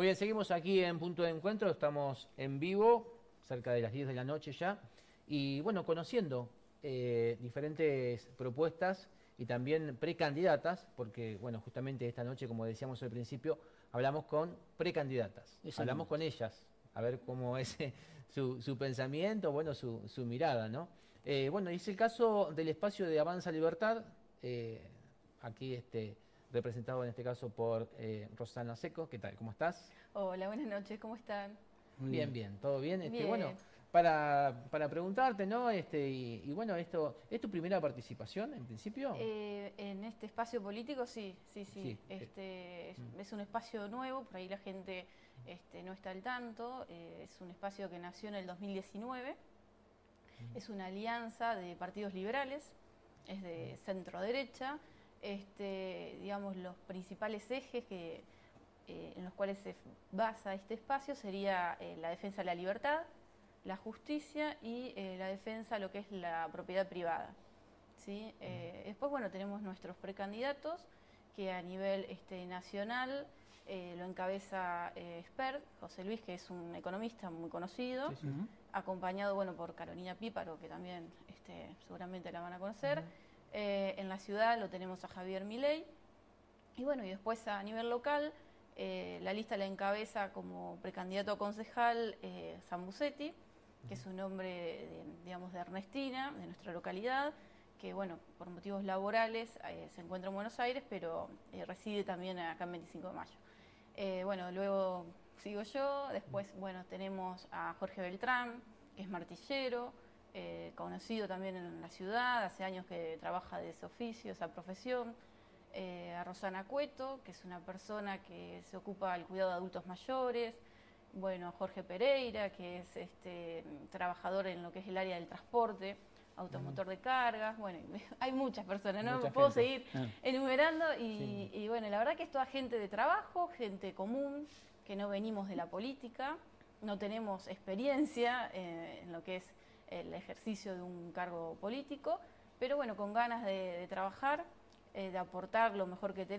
Muy bien, seguimos aquí en Punto de Encuentro, estamos en vivo, cerca de las 10 de la noche ya, y bueno, conociendo eh, diferentes propuestas y también precandidatas, porque bueno, justamente esta noche, como decíamos al principio, hablamos con precandidatas, hablamos con ellas, a ver cómo es su, su pensamiento, bueno, su, su mirada, ¿no? Eh, bueno, es el caso del espacio de Avanza Libertad, eh, aquí este, representado en este caso por eh, Rosana Seco. ¿Qué tal? ¿Cómo estás? Hola, buenas noches, ¿cómo están? Muy bien, bien, ¿todo bien? Este, Bien. Bueno, para, para preguntarte, ¿no? Este, y, y bueno, esto, ¿es tu primera participación en principio? Eh, en este espacio político, sí, sí, sí. Sí. Este, es, Mm. es un espacio nuevo, por ahí la gente este, no está al tanto. eh, es un espacio que nació en el 2019. Es una alianza de partidos liberales, es de centro derecha. Este, digamos, los principales ejes que, eh, en los cuales se basa este espacio sería eh, la defensa de la libertad, la justicia y eh, la defensa de lo que es la propiedad privada. ¿sí? Eh, después, bueno, tenemos nuestros precandidatos que a nivel este, nacional eh, lo encabeza eh, Expert, José Luis, que es un economista muy conocido, Sí, sí. acompañado bueno, por Carolina Píparo, que también este, seguramente la van a conocer. Eh, en la ciudad lo tenemos a Javier Milei. Y bueno, y después a nivel local, eh, la lista la encabeza como precandidato a concejal eh, Zambucetti, que es un hombre, de, digamos, de Ernestina, de nuestra localidad, que bueno, por motivos laborales eh, se encuentra en Buenos Aires, pero reside también acá en 25 de mayo. Bueno, luego sigo yo, después, bueno, tenemos a Jorge Beltrán, que es martillero, eh, conocido también en la ciudad, hace años que trabaja de ese oficio, esa profesión. Eh, a Rosana Cueto, que es una persona que se ocupa del cuidado de adultos mayores. Bueno, a Jorge Pereira, que es este, trabajador en lo que es el área del transporte, automotor de cargas. Bueno, hay muchas personas, no Mucha puedo gente. seguir Ah. enumerando. Y, Sí. y bueno, la verdad que es toda gente de trabajo, gente común, que no venimos de la política, no tenemos experiencia eh, en lo que es el ejercicio de un cargo político, pero bueno, con ganas de, trabajar, eh, de aportar lo mejor que tenemos.